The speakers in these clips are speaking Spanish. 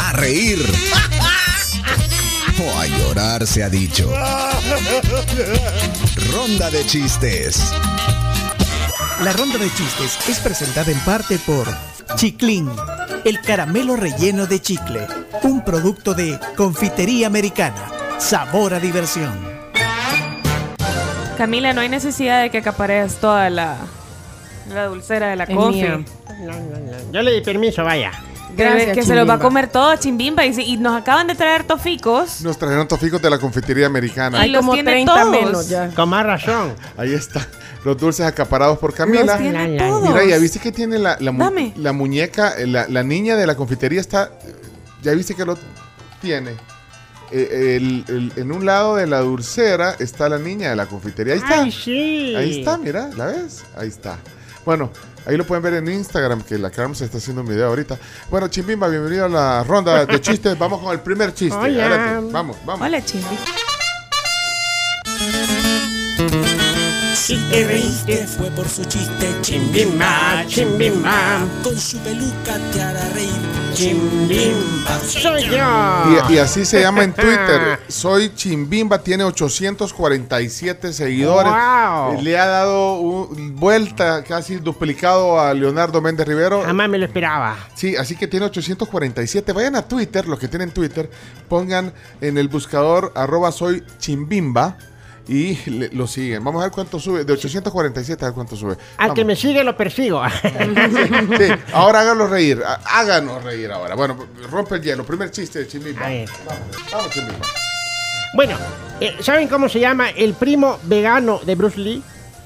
a reír o a llorar se ha dicho. Ronda de chistes. La ronda de chistes es presentada en parte por Chiclin, el caramelo relleno de chicle, un producto de confitería americana. Sabor a diversión. Camila, no hay necesidad de que acapares toda la, la dulcera de la coffee. Yo le di permiso, vaya. Que, Gracias, que se los va a comer todo Chimbimba y, y nos acaban de traer toficos. Nos trajeron toficos de la confitería americana. Ay, Hay los como tiene 30 todos. menos ya. Con más razón. Ahí está. Los dulces acaparados por Camila. Los tiene La, la, todos. Mira, ya viste que tiene la, la, mu- Dame. la muñeca, eh, la, la niña de la confitería está. Ya viste que lo tiene. Eh, el- el- en un lado de la dulcera está la niña de la confitería. Ahí está. Ay, sí. Ahí está, mira, ¿la ves? Ahí está. Bueno, ahí lo pueden ver en Instagram, que la Carmen se está haciendo un video ahorita. Bueno, Chimbimba, bienvenido a la ronda de chistes. Vamos con el primer chiste. Hola. Adelante. Vamos, vamos. Hola, Chimbi. Si te reíste fue por su chiste Chimbimba, chimbimba, Con su peluca te hará reír chimbimba. Soy yo. Y, y así se llama en Twitter. Soy Chimbimba, tiene 847 seguidores. Wow. Le ha dado un- vuelta, casi duplicado a Leonardo Méndez Rivero. Jamás me lo esperaba. Sí, así que tiene 847. Vayan a Twitter, los que tienen Twitter, pongan en el buscador arroba soy chimbimba y le- lo siguen. Vamos a ver cuánto sube. De 847 a ver cuánto sube. Al que me sigue lo persigo. Sí, ahora háganlo reír. Há- Háganos reír ahora. Bueno, rompe el hielo. Primer chiste de chimbimba. A ver. Vamos, vamos chimbimba. Bueno, eh, ¿saben cómo se llama el primo vegano de Bruce Lee?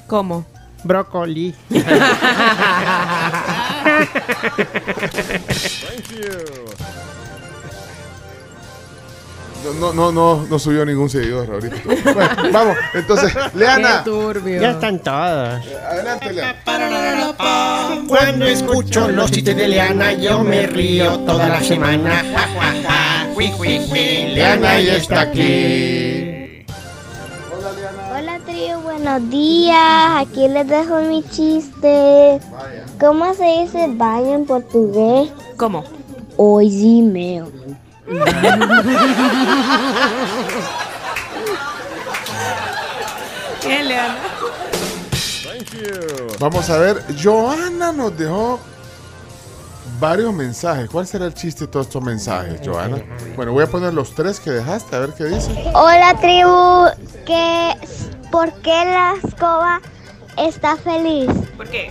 ¿Cómo? Brócoli. No, no, no, no, no subió ningún seguidor ahorita. Bueno, vamos, entonces, Leana. Qué turbio. ya están todos. Adelante, Leana. Cuando escucho los chistes de Leana, yo me río toda la semana. Ja. Leana ya está aquí. Hola trío, buenos días. Aquí les dejo mi chiste. ¿Cómo se dice baño en portugués? ¿Cómo? Hoy sí meo. Bien, Leana. Vamos a ver, Joana nos dejó varios mensajes. ¿Cuál será el chiste de todos estos mensajes, Joana? Bueno, voy a poner los tres que dejaste, a ver qué dice. Hola tribu. ¿Qué, ¿Por qué la escoba está feliz? ¿Por qué?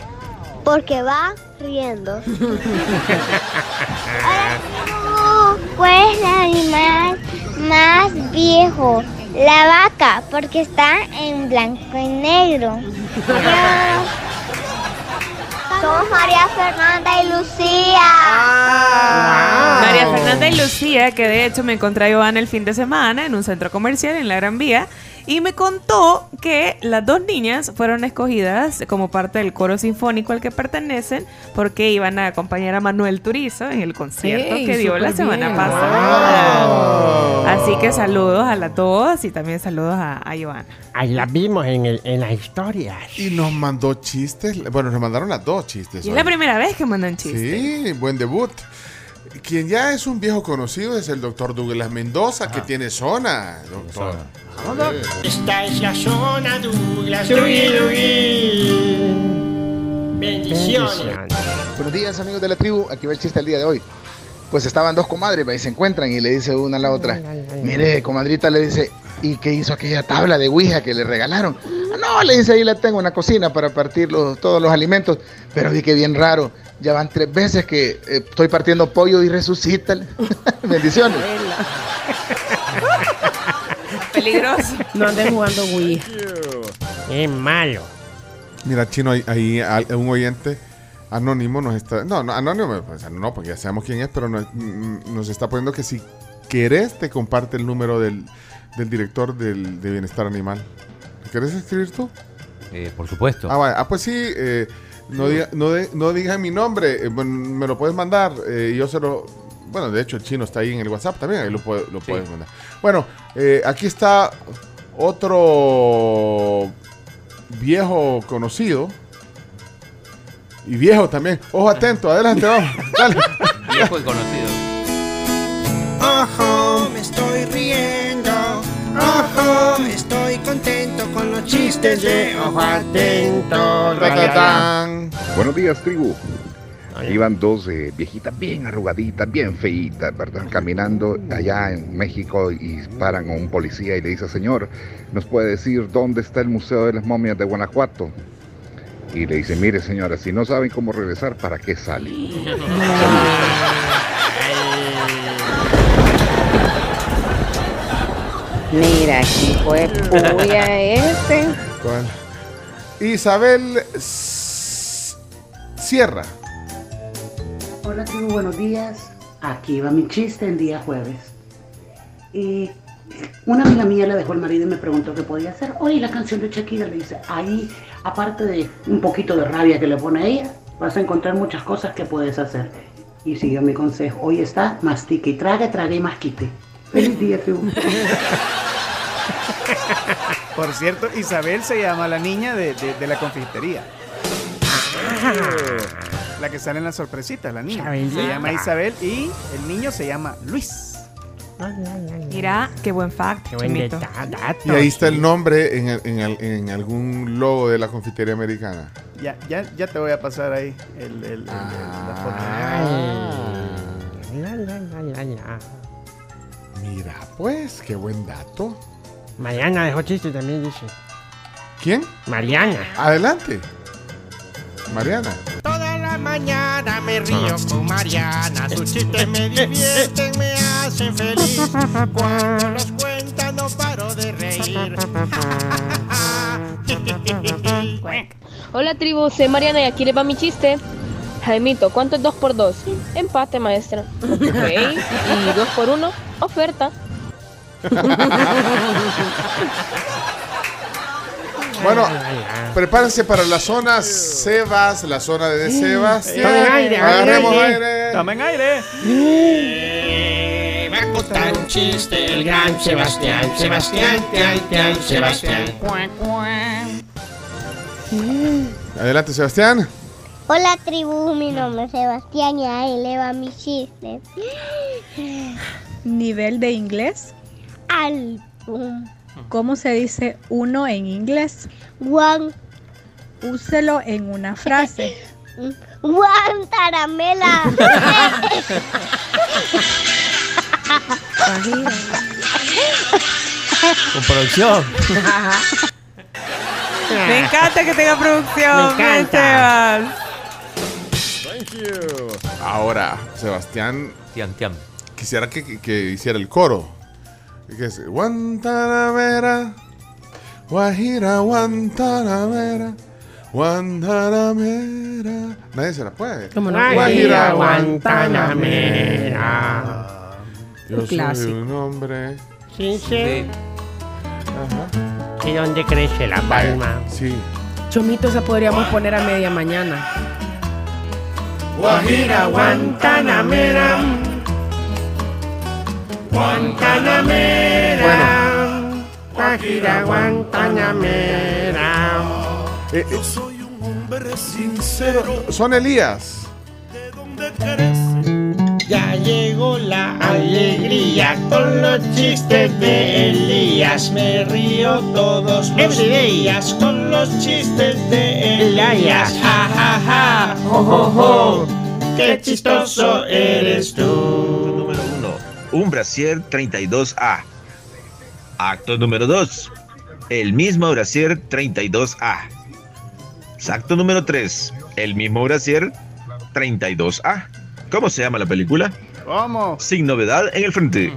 Porque va riendo. Hola tribu. ¿Cuál es el animal más viejo? La vaca, porque está en blanco y negro. Adiós. Somos María Fernanda y Lucía. María Fernanda y Lucía, que de hecho me encontré a Giovanna el fin de semana en un centro comercial en la Gran Vía, y me contó que las dos niñas fueron escogidas como parte del coro sinfónico al que pertenecen porque iban a acompañar a Manuel Turizo en el concierto Ey, que dio la semana bien. pasada. Así que saludos a las dos y también saludos a, a Giovanna. Ahí las vimos en, el, en las historias. Y nos mandó chistes. Bueno, nos mandaron las dos chistes. Y es hoy. la primera vez que mandan chistes. Sí, buen debut. Quien ya es un viejo conocido es el doctor Douglas Mendoza, que tiene zona, doctor. Esta es la zona Douglas. Bendiciones. Buenos días amigos de la tribu, aquí va el chiste el día de hoy. Pues estaban dos comadres y se encuentran y le dice una a la otra, mire comadrita le dice, ¿y qué hizo aquella tabla de Ouija que le regalaron? "Ah, no, le dice, ahí la tengo en la cocina para partir los- todos los alimentos, pero vi que bien raro, ya van tres veces que eh, estoy partiendo pollo y resucita. Bendiciones. Peligroso. No anden jugando Wii. Es malo. Mira, Chino, ahí, un oyente anónimo nos está... No, no anónimo, pues, no, porque ya sabemos quién es, pero nos, mm, nos está poniendo que si querés te comparte el número del, del director del, de Bienestar Animal. ¿Querés escribir tú? Eh, por supuesto. Ah. Ah, pues sí, eh, no, diga, no, de- no diga mi nombre, eh, bueno, me lo puedes mandar eh, yo se lo... Bueno, de hecho el chino está ahí en el WhatsApp también, ahí lo, puede- lo puedes mandar. Bueno, eh, aquí está otro viejo conocido y viejo también. Ojo atento, adelante, vamos. Dale. Viejo y conocido. Ojo, me estoy riendo. Ojo, estoy contento con los chistes de Ojo Atento. Ratatán. Buenos días, tribu. Iban dos eh, viejitas bien arrugaditas, bien feitas, ¿verdad? Caminando allá en México y paran a un policía y le dice, señor, ¿nos puede decir dónde está el Museo de las Momias de Guanajuato? Y le dice, mire señora, si no saben cómo regresar, ¿para qué sale? Mira, aquí fue puya este. ¿Cuál? Isabel Sierra. Hola tribu, buenos días. Aquí va mi chiste en día jueves. Y una amiga mía le dejó el marido y me preguntó qué podía hacer. Oye, la canción de Shakira le dice, ahí, aparte de un poquito de rabia que le pone a ella, vas a encontrar muchas cosas que puedes hacer. Y siguió mi consejo. Hoy está, mastique y trague, trague y masquite. Feliz día, tribu. Por cierto, Isabel se llama la niña de, de- de la confitería. La que sale en las sorpresitas, la niña. Se llama Isabel y el niño se llama Luis. Mira, qué buen fact, Qué buen Y ahí está el nombre en, el- en el- en algún logo de la confitería americana. Ya, ya, ya te voy a pasar ahí el, el- la foto. La. Mira, pues, qué buen dato. Mariana dejó chiste también, dice. ¿Quién? Mariana. Adelante. Mariana. Toda la mañana me río con Mariana. Sus chistes me divierten, me hacen feliz. Cuando los cuenta no paro de reír. Hola tribu, soy Mariana y aquí le va mi chiste. Jaimito, ¿cuánto es 2 por 2? Empate, maestra. Ok. ¿Y 2 por 1? Oferta. Bueno, prepárense para la zona Sebas, la zona de Sebastián. Tomen aire, Agarremos aire. aire. ¡Tomen aire! Contar un chiste el gran Sebastián. Sebastián, tian, tian, Sebastián. Adelante, Sebastián. Hola tribu, mi nombre es Sebastián y ahí le va mi chiste. Nivel de inglés. Alto. ¿Cómo se dice uno en inglés? Juan, Úselo en una frase. Juan Taramela. Con producción. Me encanta que tenga producción. Me encanta. Sebas. Ahora, Sebastián. Tian, tian. Quisiera que, que- que hiciera el coro. Que es Guantanamera, Guajira, Guantanamera, Guantanamera. Nadie se la puede. ¿Cómo no? Guajira, Guantanamera. Yo Un soy clásico. un hombre. Ajá. ¿Y dónde crece la palma? Sí. Chomito, esa podríamos poner a media mañana. Guajira, Guantanamera. Guantanamera. Guajira, Guantanamera. Eh, eh, sincero. Son Elías. Ya llegó la alegría con los chistes de Elías. Me río todos los días con los chistes de Elías. Ja, ja, ja, jo, jo, jo. Qué chistoso eres tú. Número 1. Un brasier 32A. Acto número 2. El mismo brasier 32A. Acto número 3. El mismo brasier 32A. ¿Cómo se llama la película? ¿Cómo? Sin novedad en el frente.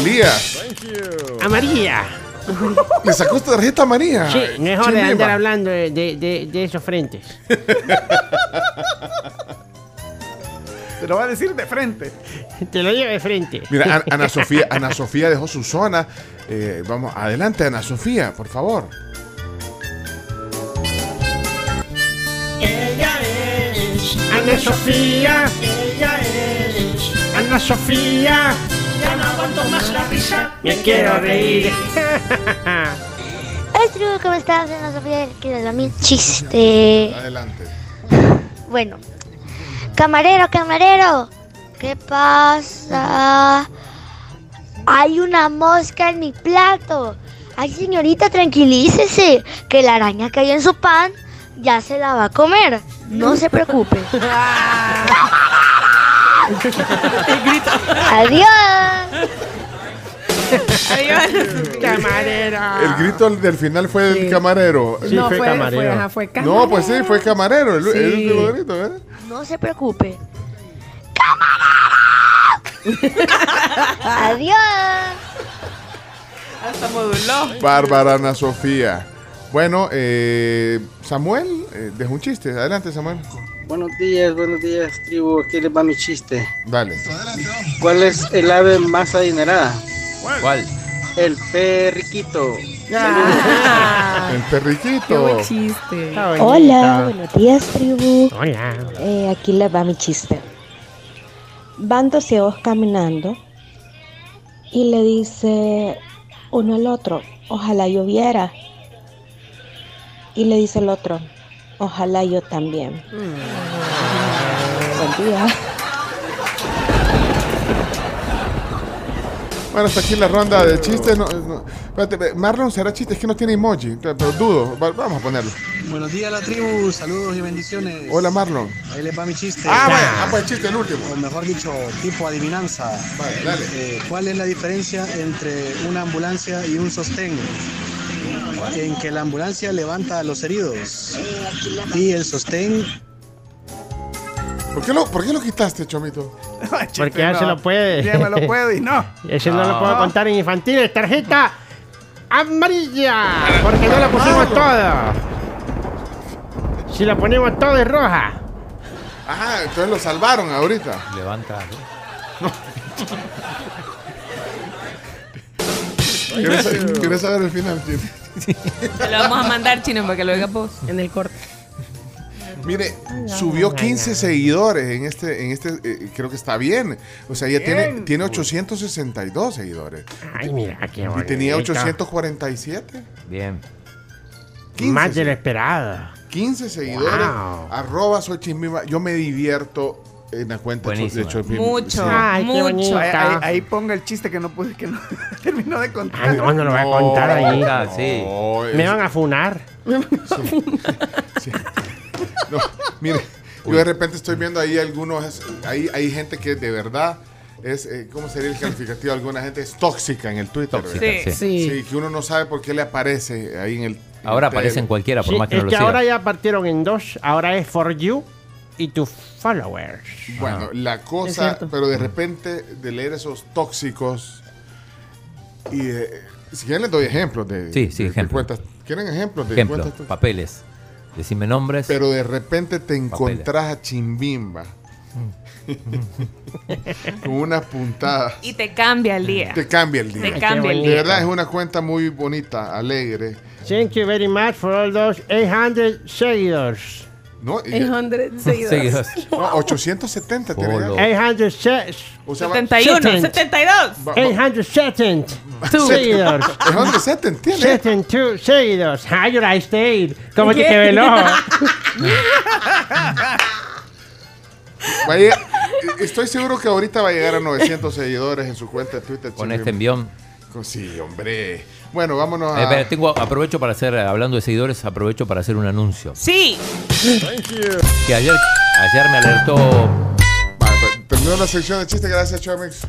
Elías. A María. Le sacó esta tarjeta a María. Sí, mejor de andar hablando de, de, de- de esos frentes. Lo va a decir de frente. Te lo digo de frente. Mira, An- Ana Sofía, Ana Sofía dejó su zona. Eh, vamos, adelante, Ana Sofía, por favor. Ella es Ana Sofía. Ella es Ana Sofía. Ya no aguanto más la risa. Me quiero reír. Hola tribu, ¿cómo estás? Ana Sofía, que les va mi chiste. Adelante. Bueno, Camarero, camarero. ¿Qué pasa? Hay una mosca en mi plato. Ay, señorita, tranquilícese, que la araña que hay en su pan ya se la va a comer. No se preocupe. Adiós. Camarero. El grito del final fue del Sí. camarero. Sí, No, fue fue- camarero. fue- ajá, fue No, pues sí, fue camarero. El, el Sí. último grito, ¿eh? No se preocupe. Adiós. Hasta moduló. Bárbara Ana Sofía. Bueno, eh, Samuel, eh, dejó un chiste. Adelante, Samuel. Buenos días, buenos días, tribu. Aquí les va mi chiste. Dale. ¿Cuál es el ave más adinerada? ¿Cuál? El perriquito. El perriquito. Qué buen chiste. Hola, buenos días, tribu. Hola. Eh, aquí les va mi chiste. Van dos ciegos caminando y le dice uno al otro, ojalá lloviera. Y le dice el otro, ojalá yo también. Buen día. Bueno, hasta aquí la ronda de chistes. No, no- espérate, Marlon será chiste, es que no tiene emoji, pero dudo. Va- Vamos a ponerlo. Buenos días, la tribu. Saludos y bendiciones. Hola, Marlon. Ahí les va mi chiste. Ah, bueno, ah, pues chiste, el último. O mejor dicho, tipo adivinanza. Vale, dale. Eh, ¿Cuál es la diferencia entre una ambulancia y un sostén? En que la ambulancia levanta a los heridos y el sostén ¿Por qué lo, por qué lo quitaste, Chomito? Porque ya se lo puede. Ya me lo puedo y no. Ese no, lo puedo No. contar en infantiles. Tarjeta amarilla. Porque no la pusimos toda. Si la ponemos toda es roja. Ah, entonces lo salvaron ahorita. Levanta. ¿Quieres, quieres saber el final, Chino? Te lo vamos a mandar, chino, para que lo oigas vos. En el corte. Mire, subió 15 seguidores en este, en este, eh, creo que está bien. O sea, ya tiene, tiene 862 seguidores. Ay, mira, qué Y bonito. tenía 847. Bien. 15 Más de lo esperado. 15 seguidores. Wow. Arroba soy. Yo me divierto en la cuenta de Buenísima. Chimbimba. Mucho. Sí. Ay, qué Mucho. Ahí, ahí- ahí ponga el chiste que no pude, que no terminó de contar. Ah, no, no lo voy a contar ahí. Ah, sí. No, Me es- van a funar. No, mire, yo de repente estoy viendo ahí algunos, hay, hay gente que de verdad es, eh, ¿cómo sería el calificativo? Alguna gente es tóxica en el Twitter. Tóxica, sí. Sí. Sí, que uno no sabe por qué le aparece ahí en el... en Ahora el aparecen cualquiera, por Sí, más que es no lo que siga. ahora ya partieron en dos. Ahora es for you y tu followers. Bueno, la cosa, pero de repente de leer esos tóxicos y eh, si quieren les doy ejemplos de, Sí, sí, de- de ejemplo. cuentas. ¿Quieren ejemplos de Ejemplo, cuentas papeles. Decime nombres. Pero de repente te encontrás a Chimbimba con una puntada. Y te cambia el día. Te cambia el día. Te cambia el De día. verdad es una cuenta muy bonita, alegre. Thank you very much for all those 800 seguidores. ¿No? Y- 800 seguidores. No, 870 tiene ya. 800 se- O sea, va- 71, 70. 72. va- 870 seguidores. 870 tiene. 72 seguidores. Ah, you I stayed. Como te quedó el ojo. Va a llegar- estoy seguro que ahorita va a llegar a 900 seguidores en su cuenta de Twitter. Con este envión. Sí, hombre. Bueno, vámonos Eh, a... espera, tengo, aprovecho para hacer, hablando de seguidores, aprovecho para hacer un anuncio. Sí. Que ayer, ayer me alertó Terminó la sección de chistes, gracias, Chomix.